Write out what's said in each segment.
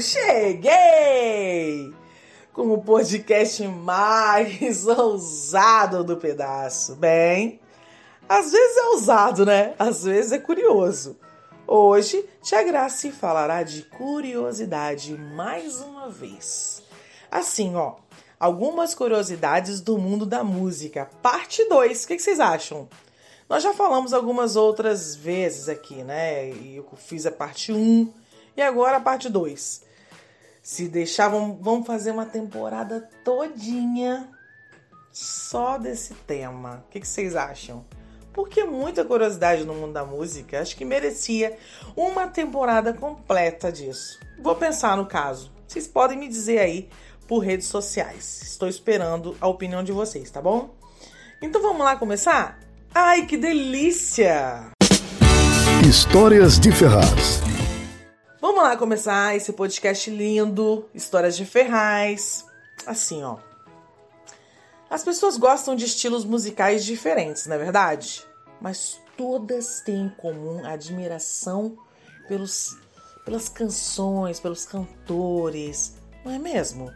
Cheguei! Com o podcast mais ousado do pedaço. Bem, às vezes é ousado, né? Às vezes é curioso. Hoje, Tia Grace falará de curiosidade mais uma vez. Assim, ó, algumas curiosidades do mundo da música, parte 2. O que, vocês acham? Nós já falamos algumas outras vezes aqui, né? Eu fiz a parte 1 um, e agora a parte 2. Se deixar, vamos fazer uma temporada todinha só desse tema. O que, que vocês acham? porque muita curiosidade no mundo da música. Acho que merecia uma temporada completa disso. Vou pensar no caso. Vocês podem me dizer aí por redes sociais. Estou esperando a opinião de vocês, tá bom? Então vamos lá começar? Ai, que delícia! Histórias de Ferraz. Vamos lá começar esse podcast lindo, Histórias de Ferraz. Assim, ó. As pessoas gostam de estilos musicais diferentes, não é verdade? Mas todas têm em comum a admiração pelos, pelas canções, pelos cantores, não é mesmo?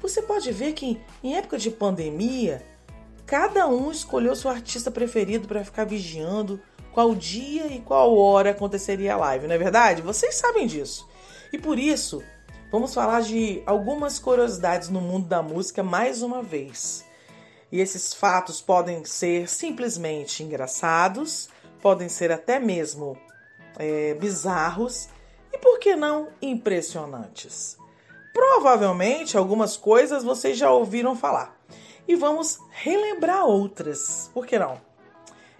Você pode ver que em época de pandemia, cada um escolheu seu artista preferido para ficar vigiando qual dia e qual hora aconteceria a live, não é verdade? Vocês sabem disso. E por isso, vamos falar de algumas curiosidades no mundo da música mais uma vez. E esses fatos podem ser simplesmente engraçados, podem ser até mesmo é, bizarros e, por que não, impressionantes. Provavelmente algumas coisas vocês já ouviram falar e vamos relembrar outras, por que não?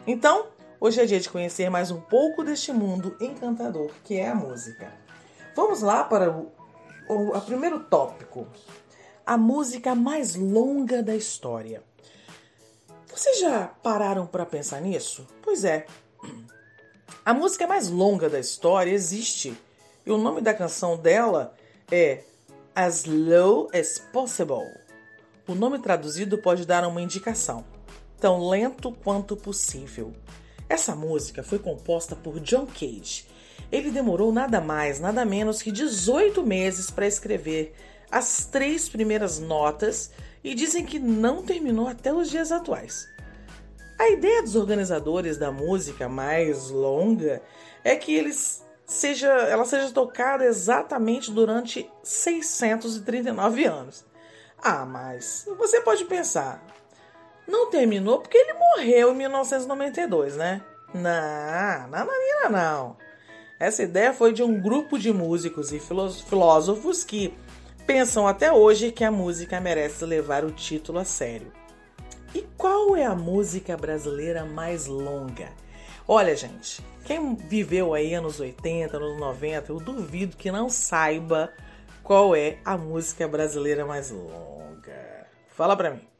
Então, hoje é dia de conhecer mais um pouco deste mundo encantador que é a música. Vamos lá para o, o primeiro tópico: a música mais longa da história. Vocês já pararam para pensar nisso? Pois é. A música mais longa da história existe e o nome da canção dela é As Low as Possible. O nome traduzido pode dar uma indicação: tão lento quanto possível. Essa música foi composta por John Cage. Ele demorou nada mais, nada menos que 18 meses para escrever as três primeiras notas e dizem que não terminou até os dias atuais. A ideia dos organizadores da música mais longa é que eles seja, ela seja tocada exatamente durante 639 anos. Ah, mas você pode pensar, não terminou porque ele morreu em 1992, né? Não, não, não, não. Essa ideia foi de um grupo de músicos e filósofos que pensam até hoje que a música merece levar o título a sério. E qual é a música brasileira mais longa? Olha, gente, quem viveu aí anos 80, anos 90, eu duvido que não saiba qual é a música brasileira mais longa. Fala pra mim.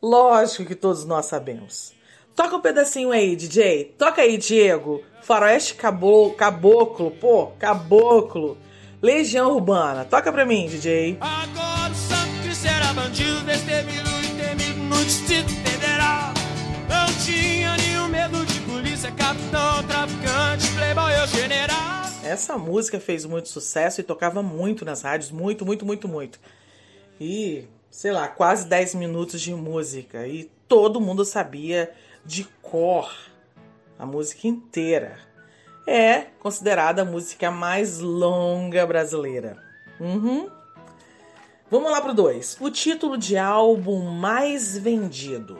Lógico que todos nós sabemos. Toca um pedacinho aí, DJ. Toca aí, Diego. Faroeste caboclo, caboclo, pô, caboclo. Legião Urbana. Toca pra mim, DJ. Agora o Cristo era bandido, destemido e temido no Distrito Federal. Não tinha nenhum medo de polícia, capitão, traficante, playboy ou general. Essa música fez muito sucesso e tocava muito nas rádios, muito, muito, muito, muito. E, sei lá, quase 10 minutos de música. E todo mundo sabia de cor a música inteira é considerada a música mais longa brasileira. Uhum. Vamos lá pro 2. O título de álbum mais vendido.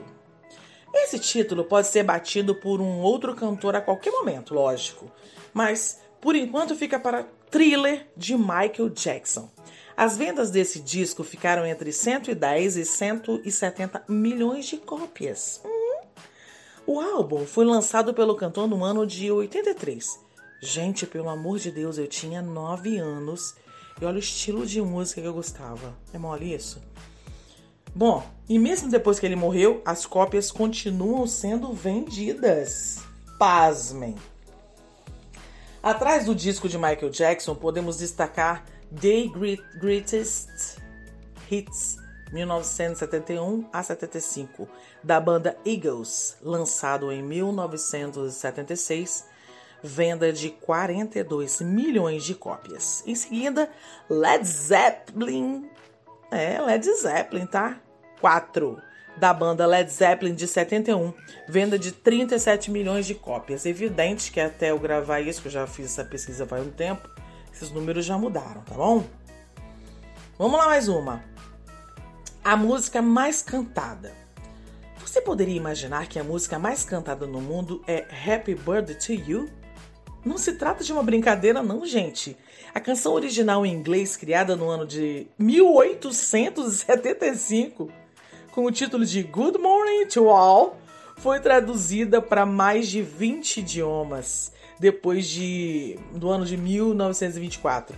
Esse título pode ser batido por um outro cantor a qualquer momento, lógico. Mas, por enquanto, fica para Thriller de Michael Jackson. As vendas desse disco ficaram entre 110 e 170 milhões de cópias. Hum. O álbum foi lançado pelo cantor no ano de 83 Gente, pelo amor de Deus, eu tinha 9 anos e olha o estilo de música que eu gostava. É mole isso? Bom, e mesmo depois que ele morreu, as cópias continuam sendo vendidas. Pasmem! Atrás do disco de Michael Jackson, podemos destacar The Greatest Hits 1971 a 75, da banda Eagles, lançado em 1976, venda de 42 milhões de cópias. Em seguida, Led Zeppelin, é, Led Zeppelin, tá? 4, da banda Led Zeppelin de 71, venda de 37 milhões de cópias. Evidente que até eu gravar isso, que eu já fiz essa pesquisa faz um tempo, esses números já mudaram, tá bom? Vamos lá mais uma a música mais cantada. Você poderia imaginar que a música mais cantada no mundo é Happy Birthday to You? Não se trata de uma brincadeira, não, gente. A canção original em inglês, criada no ano de 1875, com o título de Good Morning to All, foi traduzida para mais de 20 idiomas depois de, do ano de 1924,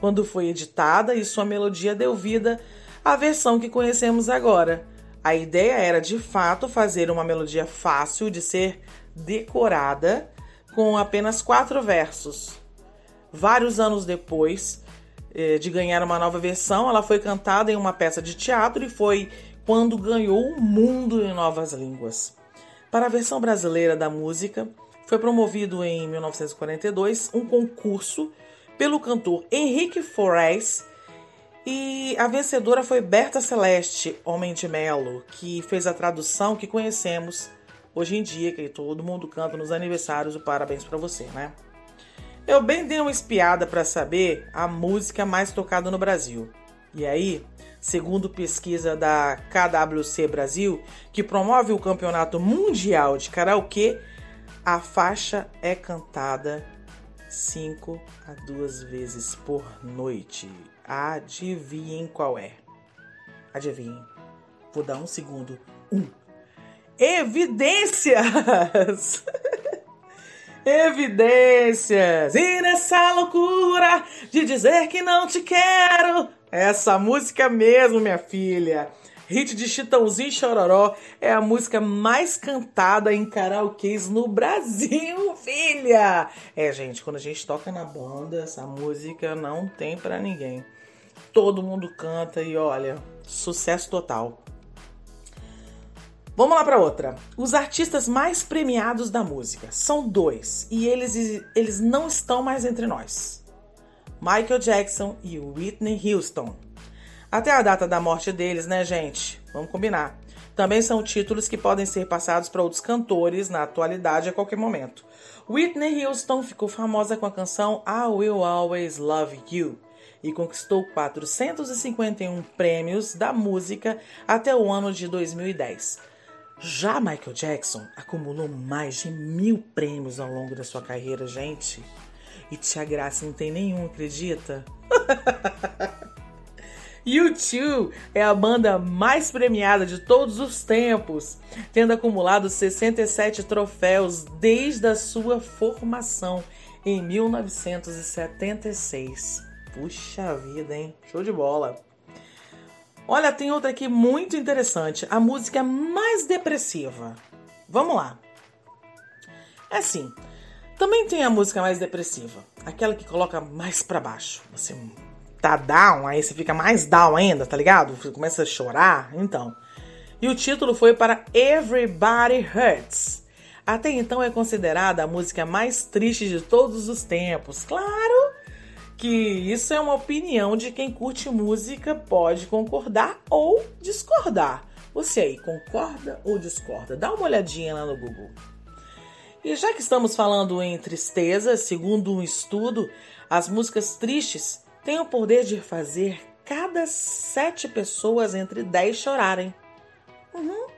quando foi editada e sua melodia deu vida a versão que conhecemos agora. A ideia era de fato fazer uma melodia fácil de ser decorada com apenas quatro versos. Vários anos depois eh, de ganhar uma nova versão, ela foi cantada em uma peça de teatro e foi quando ganhou o mundo em novas línguas. Para a versão brasileira da música, foi promovido em 1942 um concurso pelo cantor Henrique Forés e a vencedora foi Berta Celeste, Homem de Melo, que fez a tradução que conhecemos hoje em dia, que todo mundo canta nos aniversários o parabéns para você, né? Eu bem dei uma espiada para saber a música mais tocada no Brasil. E aí, segundo pesquisa da KWC Brasil, que promove o Campeonato Mundial de Karaokê, a faixa é cantada 5 a 2 vezes por noite. Adivinhem qual é. Adivinhem. Vou dar um segundo. Um. Evidências! Evidências! E nessa loucura de dizer que não te quero. Essa música mesmo, minha filha. Hit de Chitãozinho Chororó é a música mais cantada em karaokês no Brasil, filha! É, gente, quando a gente toca na banda, essa música não tem para ninguém todo mundo canta e olha, sucesso total. Vamos lá para outra. Os artistas mais premiados da música são dois e eles, eles não estão mais entre nós: Michael Jackson e Whitney Houston. Até a data da morte deles, né, gente? Vamos combinar. Também são títulos que podem ser passados para outros cantores na atualidade a qualquer momento. Whitney Houston ficou famosa com a canção I Will Always Love You e conquistou 451 prêmios da música até o ano de 2010. Já Michael Jackson acumulou mais de mil prêmios ao longo da sua carreira, gente. E Tia Graça não tem nenhum, acredita? U2 é a banda mais premiada de todos os tempos, tendo acumulado 67 troféus desde a sua formação em 1976. Puxa vida, hein? Show de bola. Olha, tem outra aqui muito interessante. A música mais depressiva. Vamos lá. É assim. Também tem a música mais depressiva. Aquela que coloca mais para baixo. Você tá down, aí você fica mais down ainda, tá ligado? Você começa a chorar. Então. E o título foi para Everybody Hurts. Até então é considerada a música mais triste de todos os tempos. Claro! que isso é uma opinião de quem curte música, pode concordar ou discordar. Você aí concorda ou discorda? Dá uma olhadinha lá no Google. E já que estamos falando em tristeza, segundo um estudo, as músicas tristes têm o poder de fazer cada sete pessoas entre dez chorarem. Uhum.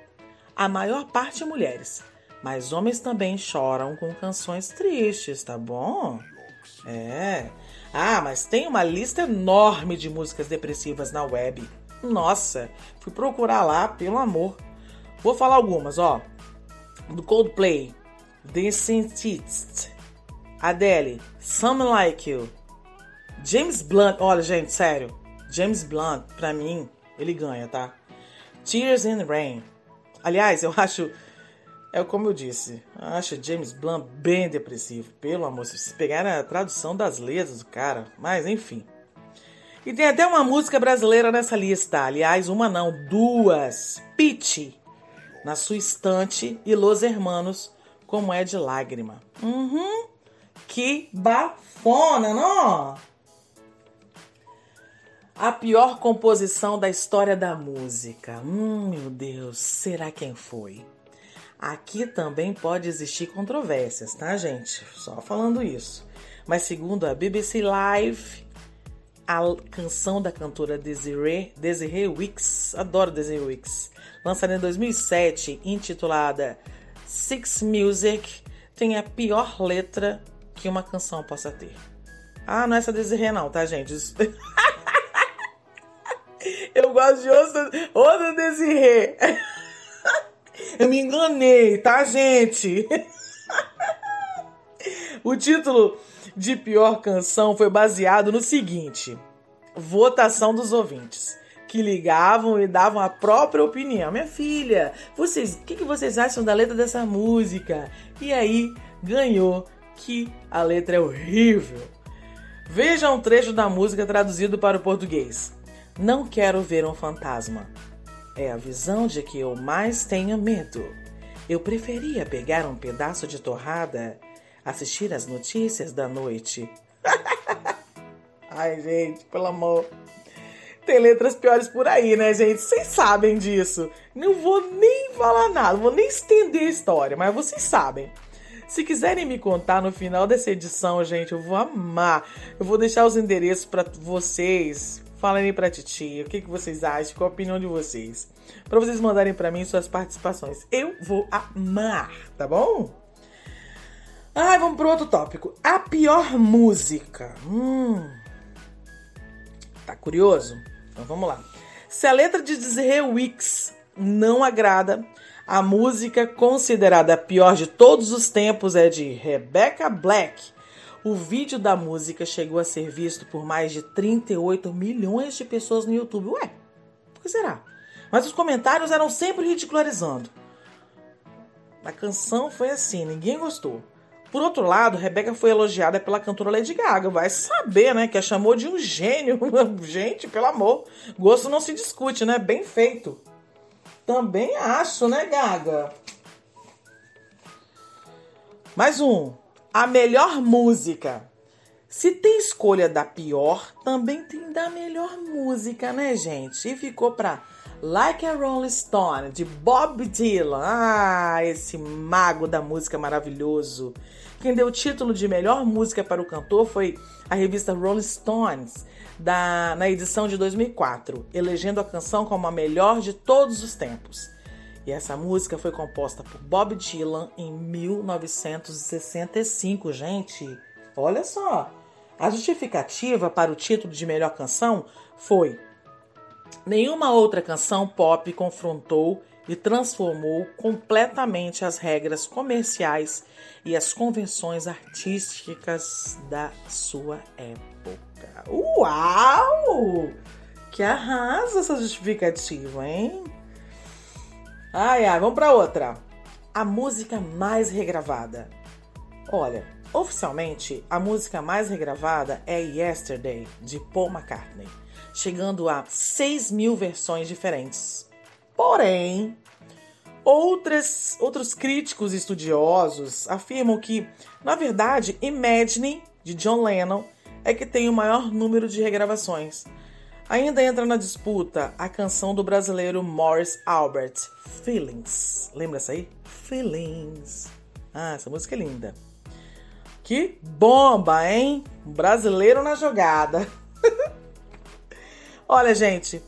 A maior parte mulheres, mas homens também choram com canções tristes, tá bom? É. Ah, mas tem uma lista enorme de músicas depressivas na web. Nossa, fui procurar lá, pelo amor. Vou falar algumas, ó. Do Coldplay, The Scientist, Adele, Something Like You. James Blunt, olha, gente, sério. James Blunt, pra mim, ele ganha, tá? Tears in Rain. Aliás, eu acho. É como eu disse, acho James Blunt bem depressivo. Pelo amor, se vocês pegarem a tradução das letras do cara, mas enfim. E tem até uma música brasileira nessa lista. Aliás, uma não, duas. Pitch, na sua estante, e Los Hermanos, como é de lágrima. Uhum. Que bafona, não? A pior composição da história da música. Hum, meu Deus, será quem foi? Aqui também pode existir controvérsias, tá, gente? Só falando isso. Mas segundo a BBC Live, a canção da cantora Desiree, Desiree Wicks, adoro Desiree Wicks, lançada em 2007, intitulada Six Music, tem a pior letra que uma canção possa ter. Ah, não é essa Desiree não, tá, gente? Eu gosto de outra, outra Desirê. Eu me enganei, tá, gente? O título de pior canção foi baseado no seguinte: votação dos ouvintes que ligavam e davam a própria opinião. Minha filha, vocês, o que, que vocês acham da letra dessa música? E aí ganhou que a letra é horrível. Veja um trecho da música traduzido para o português. Não quero ver um fantasma. É a visão de que eu mais tenho medo. Eu preferia pegar um pedaço de torrada, assistir as notícias da noite. Ai, gente, pelo amor. Tem letras piores por aí, né, gente? Vocês sabem disso. Não vou nem falar nada, vou nem estender a história, mas vocês sabem. Se quiserem me contar no final dessa edição, gente, eu vou amar. Eu vou deixar os endereços para vocês Falem aí pra titia o que, que vocês acham, qual a opinião de vocês. Para vocês mandarem para mim suas participações. Eu vou amar, tá bom? Ai, vamos pro outro tópico. A pior música. Hum. Tá curioso? Então vamos lá. Se a letra de Desiree Wicks não agrada, a música considerada a pior de todos os tempos é de Rebecca Black, o vídeo da música chegou a ser visto por mais de 38 milhões de pessoas no YouTube. Ué, por que será? Mas os comentários eram sempre ridicularizando. A canção foi assim, ninguém gostou. Por outro lado, Rebeca foi elogiada pela cantora Lady Gaga. Vai saber, né? Que a chamou de um gênio. Gente, pelo amor. Gosto não se discute, né? Bem feito. Também acho, né, Gaga? Mais um a melhor música. Se tem escolha da pior, também tem da melhor música, né, gente? E ficou pra Like a Rolling Stone, de Bob Dylan. Ah, esse mago da música maravilhoso. Quem deu o título de melhor música para o cantor foi a revista Rolling Stones, da, na edição de 2004, elegendo a canção como a melhor de todos os tempos. E essa música foi composta por Bob Dylan em 1965, gente. Olha só. A justificativa para o título de melhor canção foi: nenhuma outra canção pop confrontou e transformou completamente as regras comerciais e as convenções artísticas da sua época. Uau! Que arrasa essa justificativa, hein? Ai, ai, vamos para outra. A música mais regravada. Olha, oficialmente, a música mais regravada é Yesterday, de Paul McCartney, chegando a 6 mil versões diferentes. Porém, outras, outros críticos estudiosos afirmam que, na verdade, Imagine, de John Lennon, é que tem o maior número de regravações. Ainda entra na disputa a canção do brasileiro Morris Albert, Feelings. Lembra essa aí? Feelings. Ah, essa música é linda. Que bomba, hein? Brasileiro na jogada. Olha, gente,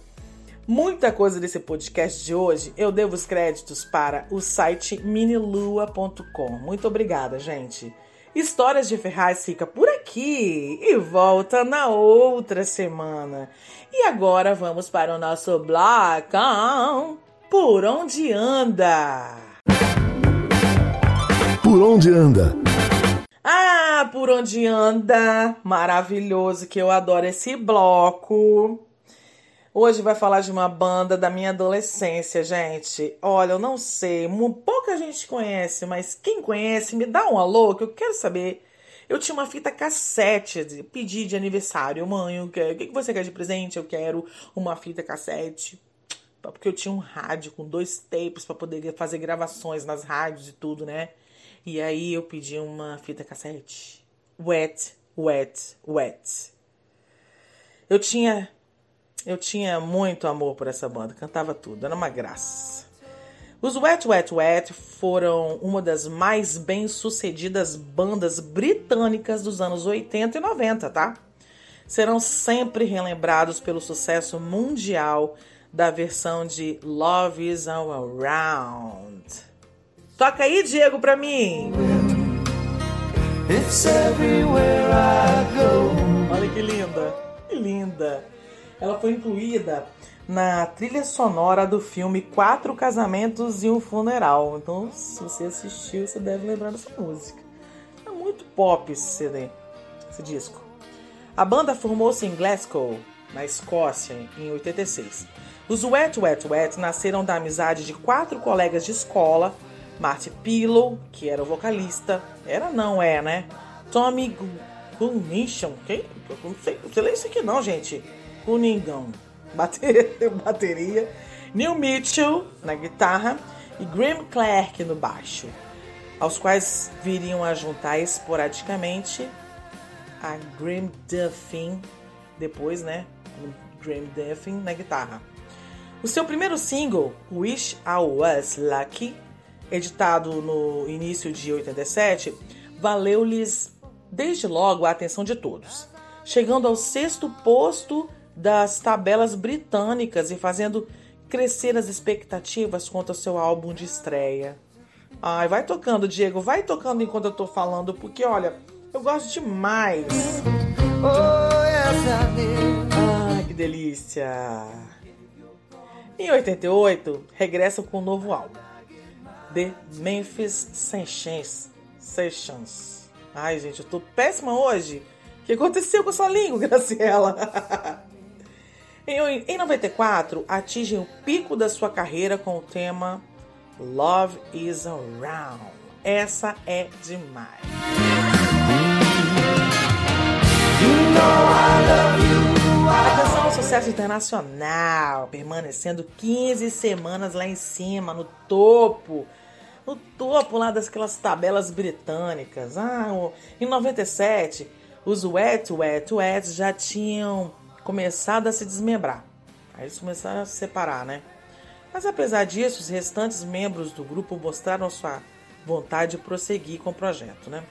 muita coisa desse podcast de hoje eu devo os créditos para o site minilua.com. Muito obrigada, gente. Histórias de Ferraz fica por aqui e volta na outra semana. E agora vamos para o nosso blocão Por Onde Anda? Por Onde Anda? Ah, por onde anda? Maravilhoso, que eu adoro esse bloco. Hoje vai falar de uma banda da minha adolescência, gente. Olha, eu não sei, pouca gente conhece, mas quem conhece, me dá um alô, que eu quero saber. Eu tinha uma fita cassete, pedi de aniversário, mãe, o que você quer de presente? Eu quero uma fita cassete. Porque eu tinha um rádio com dois tapes para poder fazer gravações nas rádios e tudo, né? E aí eu pedi uma fita cassete. Wet, wet, wet. Eu tinha eu tinha muito amor por essa banda, cantava tudo, era uma graça. Os Wet Wet Wet foram uma das mais bem-sucedidas bandas britânicas dos anos 80 e 90, tá? Serão sempre relembrados pelo sucesso mundial da versão de Love Is All Around. Toca aí, Diego, pra mim. It's everywhere I go. Olha que linda, que linda. Ela foi incluída na trilha sonora do filme Quatro Casamentos e um Funeral. Então, se você assistiu, você deve lembrar dessa música. É muito pop esse CD, esse disco. A banda formou-se em Glasgow, na Escócia, em 86. Os Wet Wet Wet nasceram da amizade de quatro colegas de escola: Marty Pillow, que era o vocalista, era não é, né? Tommy Gunnishon, quem? Eu não sei, não sei ler isso aqui não, gente. Cunningham, bateria, Neil Mitchell na guitarra e Graham Clark no baixo, aos quais viriam a juntar esporadicamente a Graham Duffin, depois, né? Graham Duffin na guitarra. O seu primeiro single, Wish I Was Lucky, editado no início de 87, valeu-lhes desde logo a atenção de todos, chegando ao sexto posto das tabelas britânicas e fazendo crescer as expectativas quanto ao seu álbum de estreia. Ai, vai tocando, Diego, vai tocando enquanto eu tô falando, porque olha, eu gosto demais. Oh, Ai, que delícia! Em 88, regressa com um novo álbum, The Memphis Sessions. Sessions. Ai, gente, eu tô péssima hoje. O que aconteceu com a sua língua, Graciela? Em, em 94, atinge o pico da sua carreira com o tema Love is Around. Essa é demais. A canção é um sucesso internacional, permanecendo 15 semanas lá em cima, no topo no topo lá daquelas tabelas britânicas. Ah, em 97, os Wet Wet Wet já tinham começado a se desmembrar. Aí eles começaram a se separar, né? Mas apesar disso, os restantes membros do grupo mostraram sua vontade de prosseguir com o projeto, né?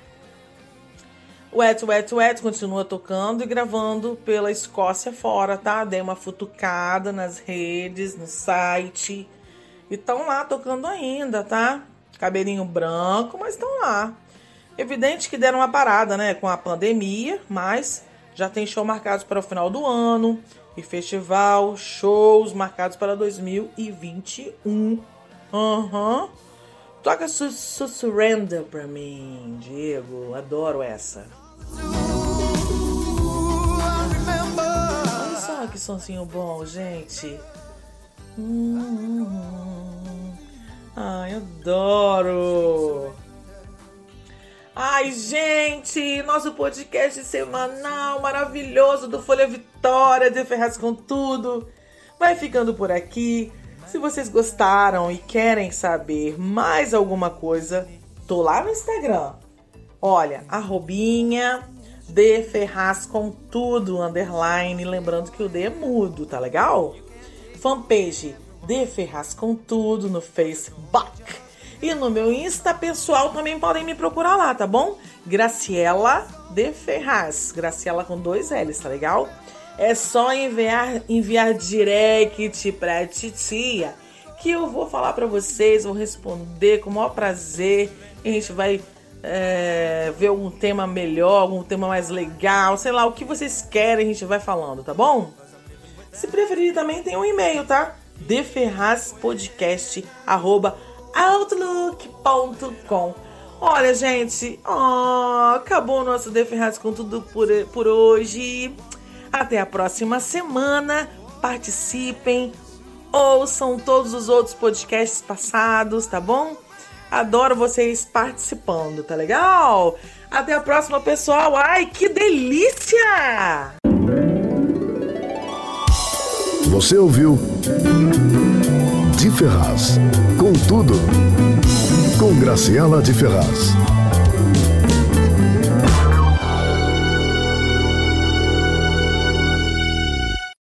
O Wet Wet Wet continua tocando e gravando pela Escócia fora, tá? Dei uma futucada nas redes, no site. E estão lá tocando ainda, tá? Cabelinho branco, mas estão lá. Evidente que deram uma parada, né? Com a pandemia, mas já tem show marcados para o final do ano e festival, shows marcados para 2021. Aham. Uhum. Toca su su Surrender pra mim, Diego. Adoro essa. Olha só que sonzinho bom, gente. Hum, ai, adoro. Ai, gente, nosso podcast semanal maravilhoso do Folha Vitória de Ferraz com Tudo vai ficando por aqui. Se vocês gostaram e querem saber mais alguma coisa, tô lá no Instagram. Olha, arrobinha de Ferraz com tudo, underline. Lembrando que o D é mudo, tá legal? Fanpage de Ferraz com tudo no Facebook. E no meu Insta pessoal também podem me procurar lá, tá bom? Graciela de Ferraz. Graciela com dois L's, tá legal? É só enviar, enviar direct pra titia que eu vou falar para vocês, vou responder com o maior prazer. a gente vai é, ver algum tema melhor, algum tema mais legal, sei lá, o que vocês querem, a gente vai falando, tá bom? Se preferir também tem um e-mail, tá? deferrazpodcast.com outlook.com Olha, gente, oh, acabou o nosso Deferrados com tudo por, por hoje. Até a próxima semana. Participem, ouçam todos os outros podcasts passados, tá bom? Adoro vocês participando, tá legal? Até a próxima, pessoal. Ai, que delícia! Você ouviu de Ferraz. Com tudo. Com Graciela de Ferraz.